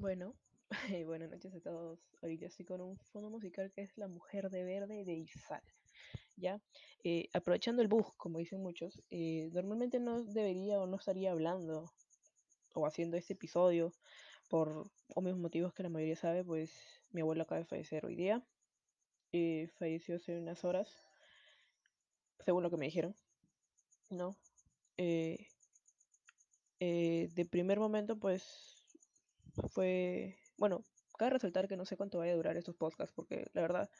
Bueno, buenas noches a todos. Ahorita estoy con un fondo musical que es La Mujer de Verde de Izal. ¿Ya? Eh, aprovechando el bug, como dicen muchos, eh, normalmente no debería o no estaría hablando o haciendo este episodio por obvios motivos que la mayoría sabe, pues mi abuelo acaba de fallecer hoy día. Eh, falleció hace unas horas, según lo que me dijeron. ¿No? Eh, eh, de primer momento, pues fue, bueno, cabe resaltar que no sé cuánto vaya a durar estos podcasts, porque la verdad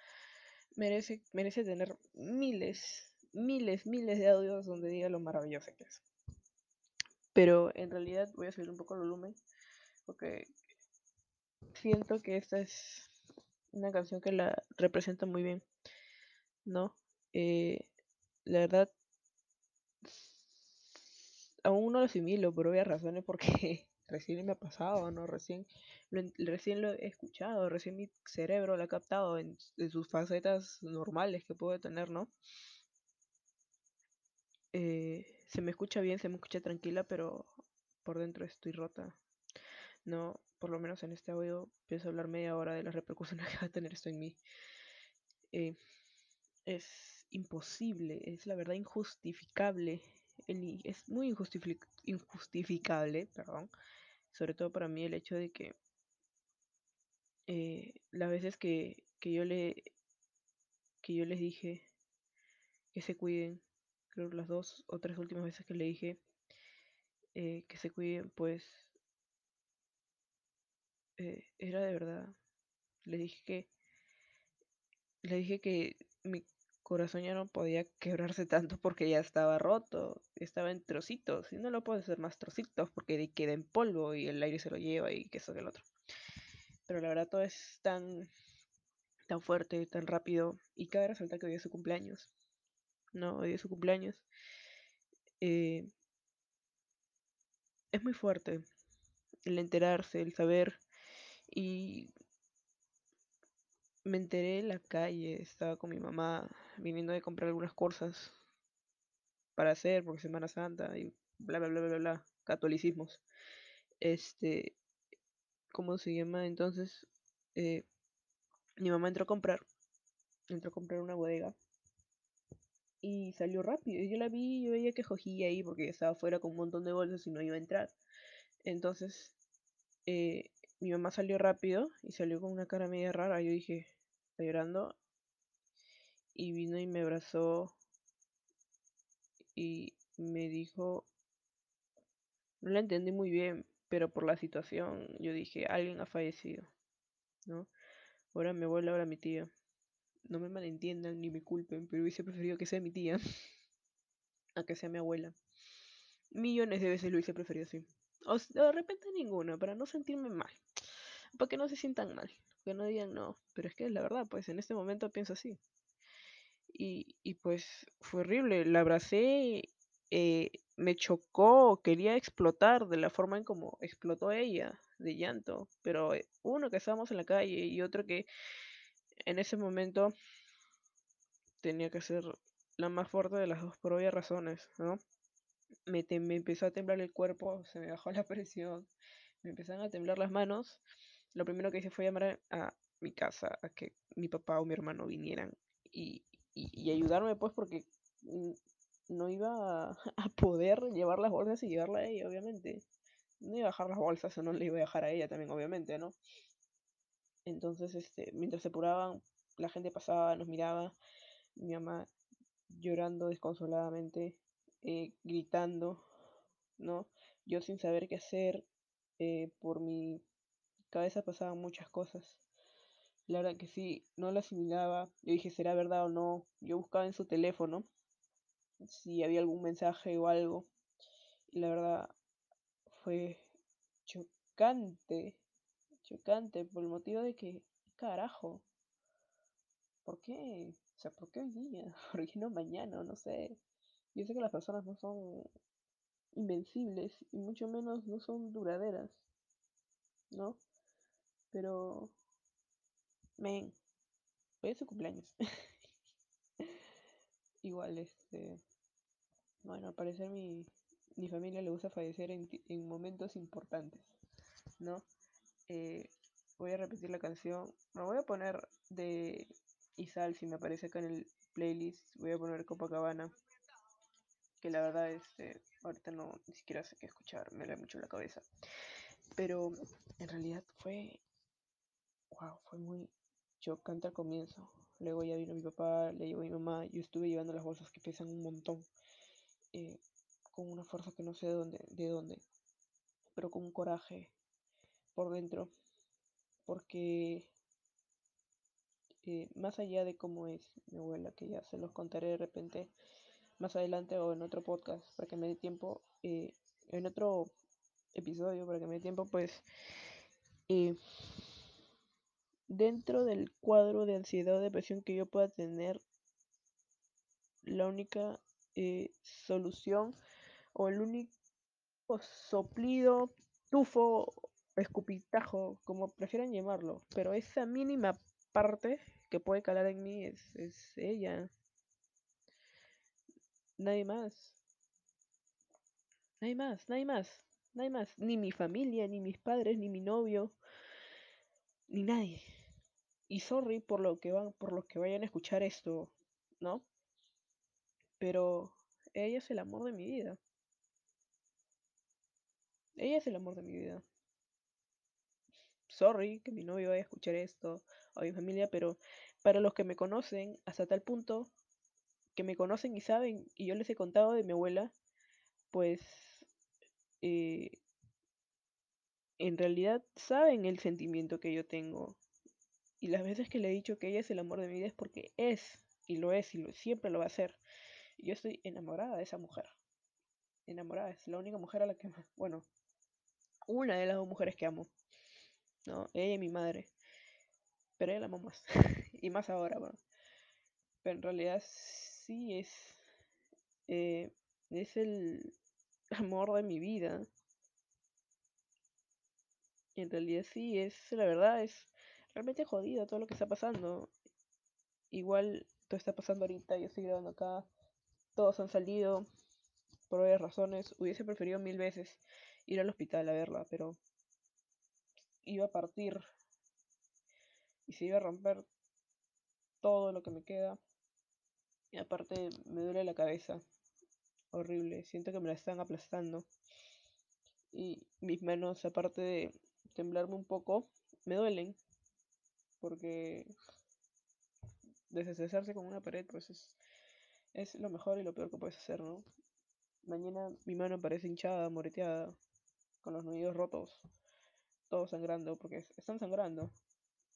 merece, merece tener miles, miles, miles de audios donde diga lo maravilloso que es. Pero en realidad voy a subir un poco el volumen, porque siento que esta es una canción que la representa muy bien, ¿no? Eh, la verdad, aún no lo asimilo por obvias razones, porque recién me ha pasado, ¿no? Recién lo, recién lo he escuchado, recién mi cerebro lo ha captado en, sus facetas normales que puede tener, ¿no? Eh, se me escucha bien, se me escucha tranquila, pero por dentro estoy rota. No, por lo menos en este audio pienso hablar media hora de las repercusiones que va a tener esto en mí. Eh, es imposible, es la verdad injustificable. Es muy injustific injustificable, perdón, sobre todo para mí el hecho de que eh, las veces que, que yo le que yo les dije que se cuiden, creo las dos o tres últimas veces que le dije eh, que se cuiden, pues eh, era de verdad. Le dije que le dije que corazón ya no podía quebrarse tanto porque ya estaba roto, estaba en trocitos y no lo puedo hacer más trocitos porque queda en polvo y el aire se lo lleva y que eso que el otro. Pero la verdad todo es tan tan fuerte, tan rápido y cabe resaltar que hoy es su cumpleaños. No, hoy es su cumpleaños. Eh, es muy fuerte el enterarse, el saber y me enteré en la calle, estaba con mi mamá viniendo de comprar algunas cosas para hacer, porque Semana Santa y bla, bla, bla, bla, bla, catolicismos. Este, ¿cómo se llama? Entonces, eh, mi mamá entró a comprar, entró a comprar una bodega y salió rápido. Yo la vi, yo veía que jojía ahí porque estaba afuera con un montón de bolsas y no iba a entrar. Entonces, eh, mi mamá salió rápido y salió con una cara media rara. Yo dije, está llorando. Y vino y me abrazó y me dijo, no la entendí muy bien, pero por la situación yo dije, alguien ha fallecido, ¿no? Ahora mi abuela, ahora mi tía. No me malentiendan ni me culpen, pero hubiese preferido que sea mi tía a que sea mi abuela. Millones de veces lo hubiese preferido así. De repente ninguno, para no sentirme mal. Para que no se sientan mal. Que no digan no. Pero es que es la verdad, pues en este momento pienso así. Y, y pues fue horrible. La abracé, eh, me chocó, quería explotar de la forma en como explotó ella, de llanto. Pero eh, uno que estábamos en la calle y otro que en ese momento tenía que ser la más fuerte de las dos por obvias razones, ¿no? Me, me, empezó a temblar el cuerpo, se me bajó la presión, me empezaron a temblar las manos. Lo primero que hice fue llamar a mi casa a que mi papá o mi hermano vinieran y, y, ayudarme, pues, porque no iba a, a, poder llevar las bolsas y llevarla a ella, obviamente. No iba a dejar las bolsas o no le iba a dejar a ella también, obviamente, ¿no? Entonces, este, mientras se apuraban, la gente pasaba, nos miraba, mi mamá llorando desconsoladamente, eh, gritando, ¿no? Yo sin saber qué hacer, eh, por mi cabeza pasaban muchas cosas. La verdad que sí, no la asimilaba. Yo dije, ¿será verdad o no? Yo buscaba en su teléfono si había algún mensaje o algo. Y la verdad fue chocante chocante por el motivo de que, carajo, ¿por qué? O sea, ¿por qué hoy día? ¿Por qué no mañana? No sé. Yo sé que las personas no son invencibles y mucho menos no son duraderas, ¿no? Pero, men, hoy es su cumpleaños. Igual, este, bueno, al parecer mi, mi familia le gusta fallecer en, en momentos importantes, ¿no? Eh, voy a repetir la canción. Me voy a poner de Isal si me aparece acá en el playlist. Voy a poner Copacabana. Que la verdad, este, ahorita no ni siquiera sé qué escuchar, me da mucho la cabeza. Pero en realidad fue. Wow, fue muy chocante al comienzo. Luego ya vino mi papá, le llegó mi mamá. Yo estuve llevando las bolsas que pesan un montón. Eh, con una fuerza que no sé de dónde, de dónde. Pero con un coraje por dentro. Porque eh, más allá de cómo es mi abuela, que ya se los contaré de repente más adelante o en otro podcast, para que me dé tiempo, eh, en otro episodio, para que me dé tiempo, pues eh, dentro del cuadro de ansiedad o depresión que yo pueda tener, la única solución o el único soplido, tufo, escupitajo, como prefieran llamarlo, pero esa mínima parte que puede calar en mí es, es ella. Nadie más. Nadie más, nadie más, nadie más. Ni mi familia, ni mis padres, ni mi novio, ni nadie. Y sorry por lo que van, por los que vayan a escuchar esto, ¿no? Pero ella es el amor de mi vida. Ella es el amor de mi vida. Sorry que mi novio vaya a escuchar esto, o mi familia, pero para los que me conocen, hasta tal punto que me conocen y saben, y yo les he contado de mi abuela, pues eh, en realidad saben el sentimiento que yo tengo. Y las veces que le he dicho que ella es el amor de mi vida es porque es, y lo es, y lo, siempre lo va a ser. Y yo estoy enamorada de esa mujer. Enamorada, es la única mujer a la que, bueno, una de las dos mujeres que amo. ¿no? Ella y mi madre. Pero ella la amo más. y más ahora, bueno. Pero en realidad sí es. Eh, es el amor de mi vida. En realidad sí, es la verdad, es realmente jodido todo lo que está pasando. Igual todo está pasando ahorita, yo estoy grabando acá, todos han salido por varias razones. Hubiese preferido mil veces ir al hospital a verla, pero iba a partir y se iba a romper todo lo que me queda. Y aparte me duele la cabeza. Horrible. Siento que me la están aplastando. Y mis manos, aparte de temblarme un poco, me duelen. Porque desestresarse con una pared, pues es, es lo mejor y lo peor que puedes hacer, ¿no? Mañana mi mano parece hinchada, moreteada, con los nudillos rotos todo sangrando, porque están sangrando,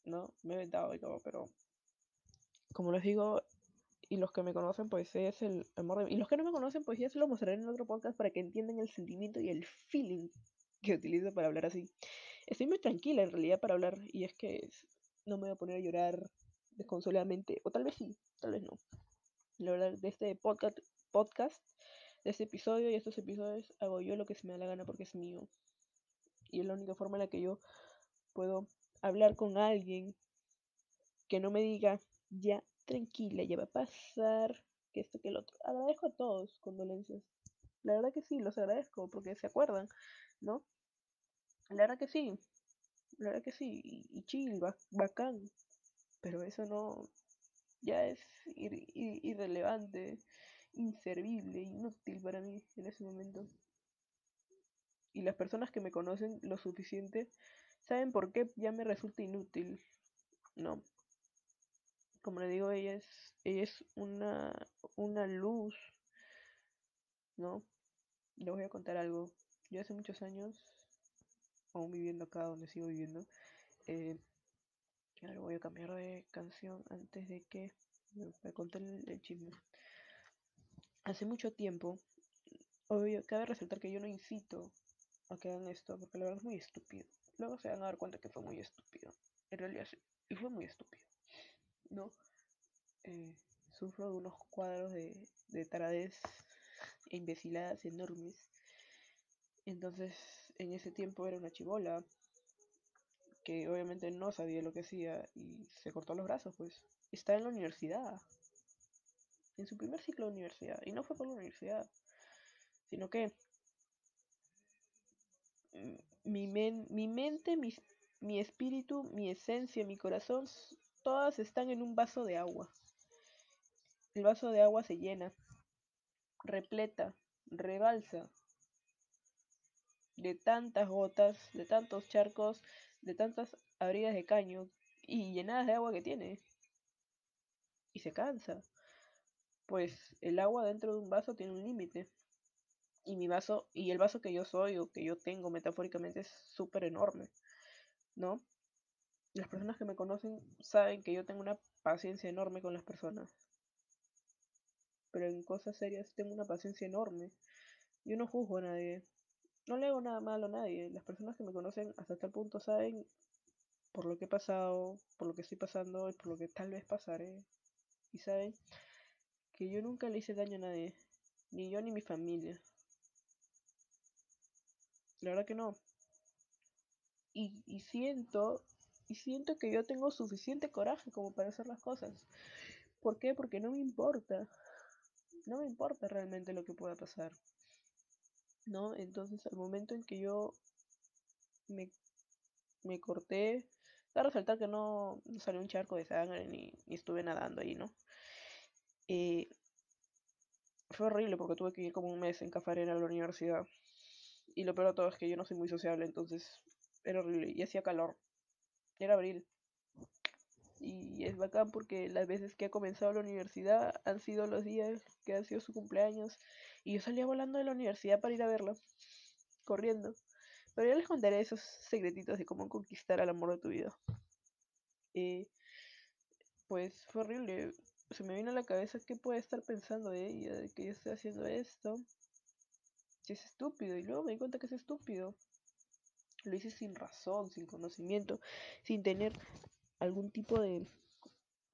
¿no? Me he vetado y todo, pero como les digo, y los que me conocen, pues es el amor de... Y los que no me conocen, pues ya se lo mostraré en otro podcast para que entiendan el sentimiento y el feeling que utilizo para hablar así. Estoy muy tranquila en realidad para hablar, y es que no me voy a poner a llorar desconsoladamente, o tal vez sí, tal vez no. La verdad, de este podcast, podcast, de este episodio y estos episodios, hago yo lo que se me da la gana porque es mío y es la única forma en la que yo puedo hablar con alguien que no me diga, ya, tranquila, ya va a pasar, que esto, que el otro. Agradezco a todos condolencias. La verdad que sí, los agradezco porque se acuerdan, ¿no? La verdad que sí, la verdad que sí, y, chill, bacán. Pero eso no, ya es irrelevante, inservible, inútil para mí en ese momento y las personas que me conocen lo suficiente saben por qué ya me resulta inútil, ¿no? Como le digo, ella es, ella es una, una luz, ¿no? Les voy a contar algo. Yo hace muchos años, aún viviendo acá donde sigo viviendo, eh, ahora voy a cambiar de canción antes de que me conté el, el chisme. Hace mucho tiempo, obvio, cabe resaltar que yo no incito a que hagan esto, porque la verdad es muy estúpido. Luego se van a dar cuenta que fue muy estúpido. En realidad sí, y fue muy estúpido. ¿No? Eh, sufro de unos cuadros de, de taradez e imbeciladas enormes. Entonces, en ese tiempo era una chivola que obviamente no sabía lo que hacía y se cortó los brazos, pues. Está en la universidad. En su primer ciclo de universidad. Y no fue por la universidad, sino que mi, mi mente, mis, mi espíritu, mi esencia, mi corazón, todas están en un vaso de agua. El vaso de agua se llena, repleta, rebalsa de tantas gotas, de tantos charcos, de tantas abridas de caño y llenadas de agua que tiene. Y se cansa. Pues el agua dentro de un vaso tiene un límite. Y mi vaso, y el vaso que yo soy o que yo tengo metafóricamente es súper enorme. ¿No? Las personas que me conocen saben que yo tengo una paciencia enorme con las personas pero en cosas serias tengo una paciencia enorme. Yo no juzgo a nadie. No le hago nada malo a nadie. Las personas que me conocen hasta tal punto saben por lo que he pasado, por lo que estoy pasando y por lo que tal vez pasaré. Y saben que yo nunca le hice daño a nadie. Ni yo ni mi familia. La verdad que no. Y, y siento, y siento que yo tengo suficiente coraje como para hacer las cosas. ¿Por qué? Porque no me importa no me importa realmente lo que pueda pasar. ¿No? Entonces, al momento en que yo me, me corté, a resaltar que no, salió un charco de sangre ni, estuve nadando ahí, ¿no? Eh, fue horrible porque tuve que ir como un mes en Cafarena a la universidad. Y lo peor de todo es que yo no soy muy sociable, entonces era horrible. Y hacía calor. Era abril y es bacán porque las veces que ha comenzado la universidad han sido los días que han sido su cumpleaños y yo salía volando de la universidad para ir a verlo, corriendo. Pero ya les contaré esos secretitos de cómo conquistar al amor de tu vida. Eh, pues fue horrible. Se me vino a la cabeza qué puede estar pensando ella de que yo estoy haciendo esto. Si es estúpido. Y luego me di cuenta que es estúpido. Lo hice sin razón, sin conocimiento, sin tener algún tipo de,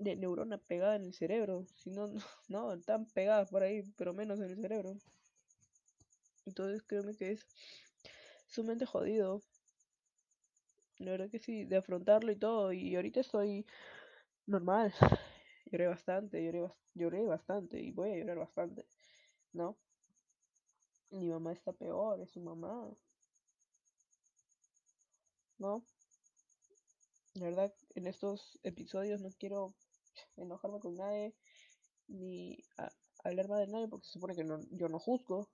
de neurona pegada en el cerebro. Si no, no, están pegadas por ahí, pero menos en el cerebro. Entonces créeme que es sumamente jodido. La verdad que sí, de afrontarlo y todo. Y ahorita estoy normal. Lloré bastante, lloré, lloré bastante y voy a llorar bastante, ¿no? Mi mamá está peor, es su mamá. ¿No? La verdad, en estos episodios no quiero enojarme con nadie ni hablar mal de nadie porque se supone que no, yo no juzgo.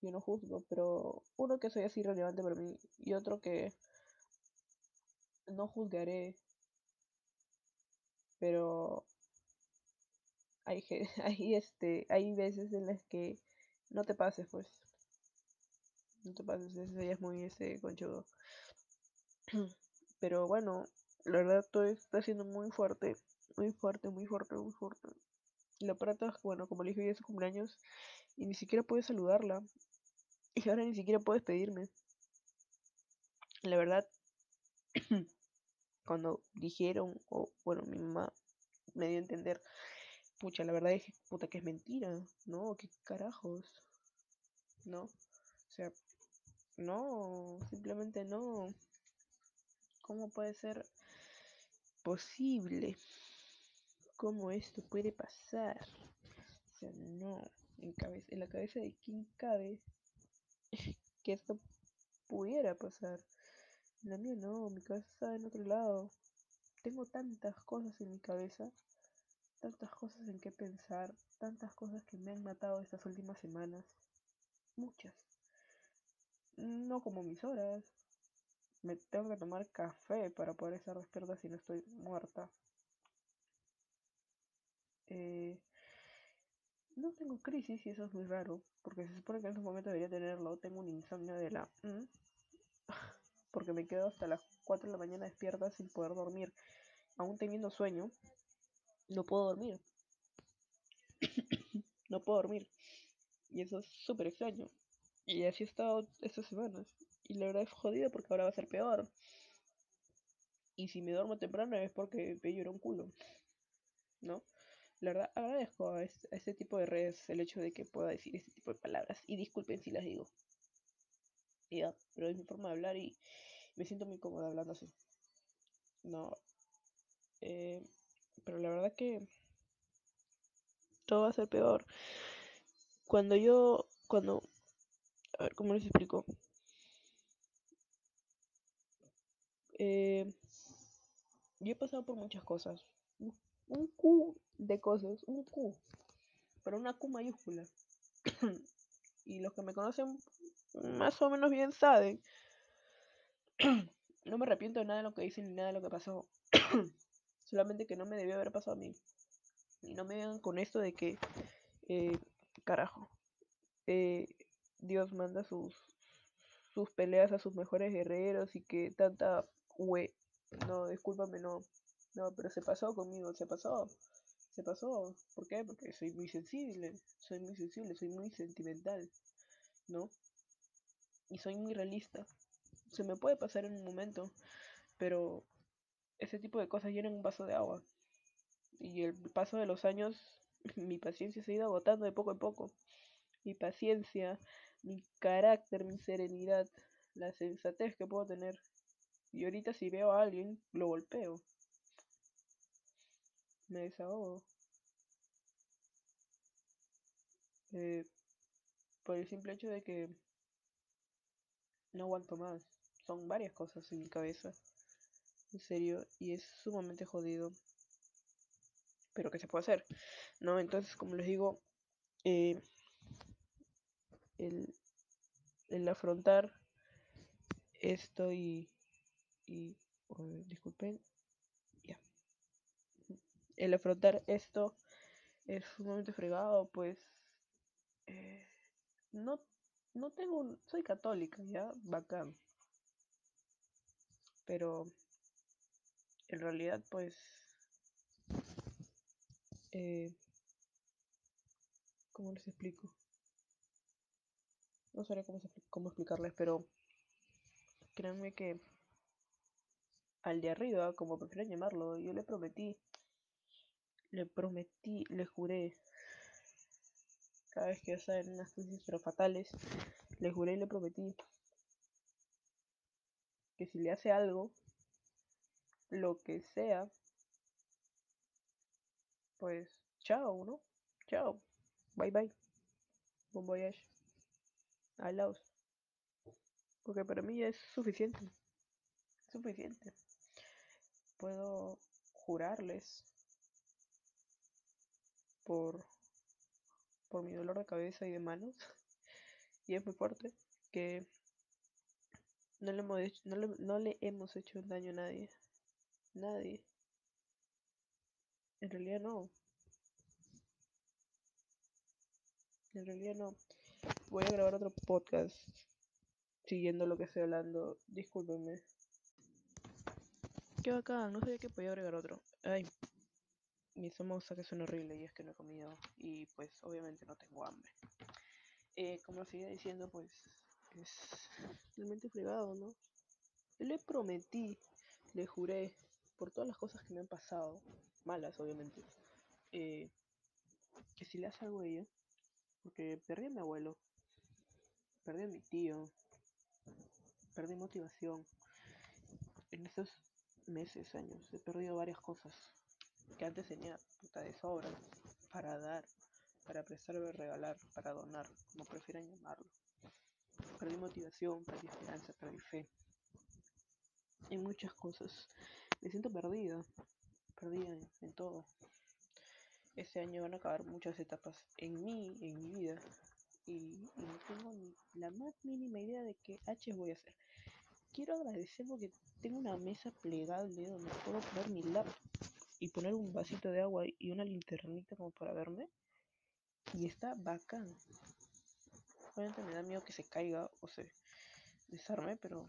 Yo no juzgo, pero uno que soy así relevante para mí y otro que no juzgaré. Pero hay, hay, este, hay veces en las que no te pases, pues. No te pases, ese ya es muy ese conchudo. Pero bueno, la verdad todo está siendo muy fuerte, muy fuerte, muy fuerte, muy fuerte. La es bueno, como le dije hoy es su cumpleaños, y ni siquiera puedes saludarla. Y ahora ni siquiera puedes pedirme. La verdad, cuando dijeron, o bueno, mi mamá me dio a entender, pucha, la verdad dije, puta, que es mentira, ¿no? ¿Qué carajos? ¿No? O sea, no, simplemente no. ¿Cómo puede ser posible? ¿Cómo esto puede pasar? O sea, no, en, en la cabeza de quién cabe que esto pudiera pasar. En la mía no, mi cabeza está en otro lado. Tengo tantas cosas en mi cabeza, tantas cosas en que pensar, tantas cosas que me han matado estas últimas semanas. Muchas. No como mis horas, me tengo que tomar café para poder estar despierta si no estoy muerta. Eh, no tengo crisis y eso es muy raro, porque se supone que en estos momentos debería tenerlo. Tengo un insomnio de la... porque me quedo hasta las 4 de la mañana despierta sin poder dormir. Aún teniendo sueño, no puedo dormir. no puedo dormir. Y eso es súper extraño. Y así he estado estas semanas. Y la verdad es jodido porque ahora va a ser peor. Y si me duermo temprano es porque me llora un culo. ¿No? La verdad agradezco a este, tipo de redes el hecho de que pueda decir este tipo de palabras. Y disculpen si las digo. Ya, pero es mi forma de hablar y me siento muy cómoda hablando así. No. Eh, pero la verdad que todo va a ser peor. Cuando yo, cuando, a ver, ¿cómo les explico? Eh, yo he pasado por muchas cosas. Un, Q de cosas, un Q, pero una Q mayúscula. y los que me conocen más o menos bien saben. no me arrepiento de nada de lo que hice ni nada de lo que pasó. Solamente que no me debió haber pasado a mí. Y no me vengan con esto de que, eh, carajo, eh, Dios manda sus, sus peleas a sus mejores guerreros y que tanta No, discúlpame, no. No, pero se pasó conmigo, se pasó. Se pasó. ¿Por qué? Porque soy muy sensible. Soy muy sensible, soy muy sentimental. ¿No? Y soy muy realista. Se me puede pasar en un momento, pero ese tipo de cosas llenan un vaso de agua. Y el paso de los años, mi paciencia se ha ido agotando de poco a poco. Mi paciencia, mi carácter, mi serenidad, la sensatez que puedo tener. Y ahorita si veo a alguien, lo golpeo. Me desahogo. Eh, por el simple hecho de que no aguanto más. Son varias cosas en mi cabeza. En serio. Y es sumamente jodido. Pero ¿qué se puede hacer? ¿No? Entonces, como les digo, eh, el, el afrontar esto y, y oh, disculpen, ya. El afrontar esto es sumamente fregado, pues eh, no, no tengo, soy católica, ya, bacán. Pero en realidad, pues, eh, ¿cómo les explico? No sabría cómo, cómo explicarles, pero créanme que al de arriba, como prefieran llamarlo, yo le prometí, le prometí, le juré, cada vez que yo estaba en unas crisis pero fatales, le juré y le prometí que si le hace algo, lo que sea, pues, chao, ¿no? Chao, bye bye, bon voyage, alaos. Porque para mí ya es suficiente, suficiente. Puedo jurarles por, por mi dolor de cabeza y de manos, y es muy fuerte, que no le hemos hecho, no le, no le hemos hecho daño a nadie. Nadie. En realidad no. En realidad no. Voy a grabar otro podcast siguiendo lo que estoy hablando. Discúlpenme. Qué bacán, no sabía que podía agregar otro. Ay, mi estómago está que suena horrible y es que no he comido y pues obviamente no tengo hambre. Eh, como seguía diciendo, pues es realmente fregado, ¿no? Le prometí, le juré, por todas las cosas que me han pasado, malas obviamente, eh, que si le hace algo a ella, porque perdí a mi abuelo, perdí a mi tío, perdí motivación. En estos meses, años, he perdido varias cosas que antes tenía puta de sobra para dar, para prestar o regalar, para donar, como prefieran llamarlo. Perdí motivación, perdí esperanza, perdí fe. En muchas cosas. Me siento perdida, perdida en, todo. Este año van a acabar muchas etapas en mí, en mi vida. Y, y no tengo ni la más mínima idea de qué H voy a hacer. Quiero agradecer porque tengo una mesa plegable donde puedo poner mi laptop y poner un vasito de agua y una linternita como para verme. Y está bacán. Obviamente me da miedo que se caiga o se desarme, pero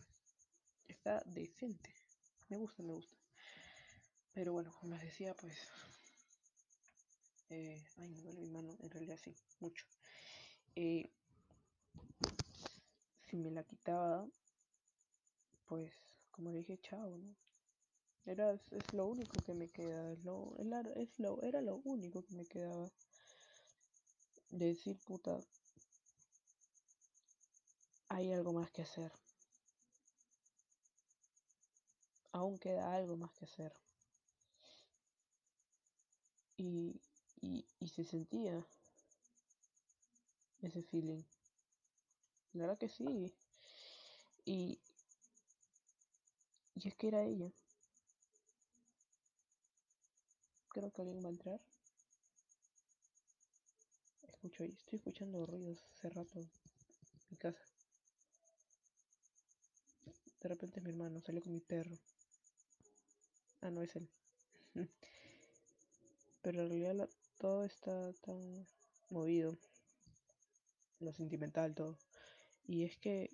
está decente. Me gusta, me gusta. Pero bueno, como les decía, pues... eh, ay, me duele mi mano, en realidad sí, mucho. Eh, si me la quitaba, pues como dije, chao, ¿no? Era, es, lo único que me queda, es lo, es lo, era lo único que me quedaba. De decir, puta, hay algo más que hacer. Aún queda algo más que hacer. Y, y, y se sentía ese feeling. La verdad que sí. Y, Y es que era ella. Creo que alguien va a entrar. Escucho estoy escuchando ruidos hace rato mi casa. De repente mi hermano salió con mi perro. Ah, no es él. Pero en realidad todo está tan movido. Lo sentimental, todo. Y es que,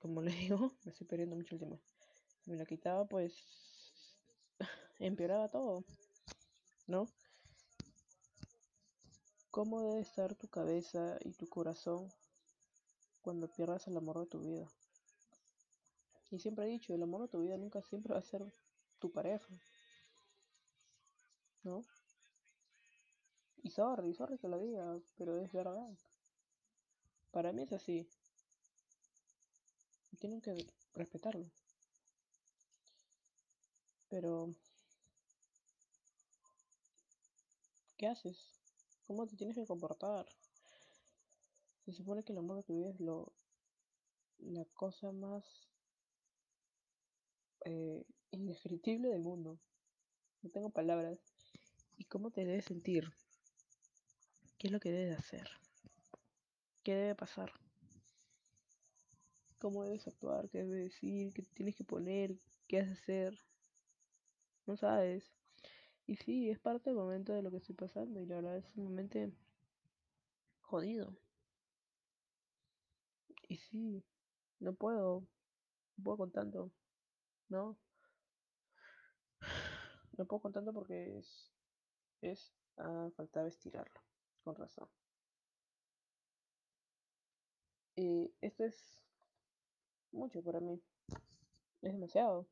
como le digo, me estoy perdiendo mucho el tema. Me la quitaba, pues empeoraba todo. ¿No? ¿Cómo debe estar tu cabeza y tu corazón cuando pierdas el amor de tu vida? Y siempre he dicho, el amor de tu vida nunca siempre va a ser tu pareja. ¿No? Y sorry, sorry que lo diga, pero es verdad. Para mí es así. Y tienen que respetarlo. Pero, ¿qué haces? ¿Cómo te tienes que comportar? Se supone que el amor de tu vida es lo, la cosa más eh, indescriptible del mundo. No tengo palabras. ¿Y cómo te debes sentir? ¿Qué es lo que debes hacer? ¿Qué debe pasar? ¿Cómo debes actuar? ¿Qué debes decir? ¿Qué tienes que poner? ¿Qué has de hacer? No sabes. Y sí, es parte del momento de lo que estoy pasando y la verdad es un momento jodido. Y sí, no puedo, no puedo con tanto, ¿no? No puedo con tanto porque es, es, ah, faltaba estirarlo, con razón. Y esto es mucho para mí, es demasiado.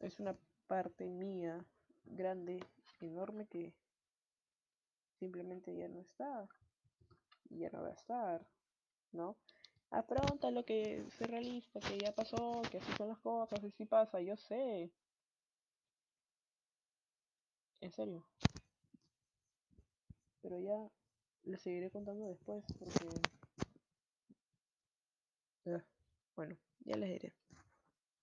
Es una parte mía grande, enorme que simplemente ya no está. Y ya no va a estar, ¿no? Afronta lo que se realista, que ya pasó, que así son las cosas, así pasa, yo sé. En serio. Pero ya les seguiré contando después porque... Ah, bueno, ya les diré.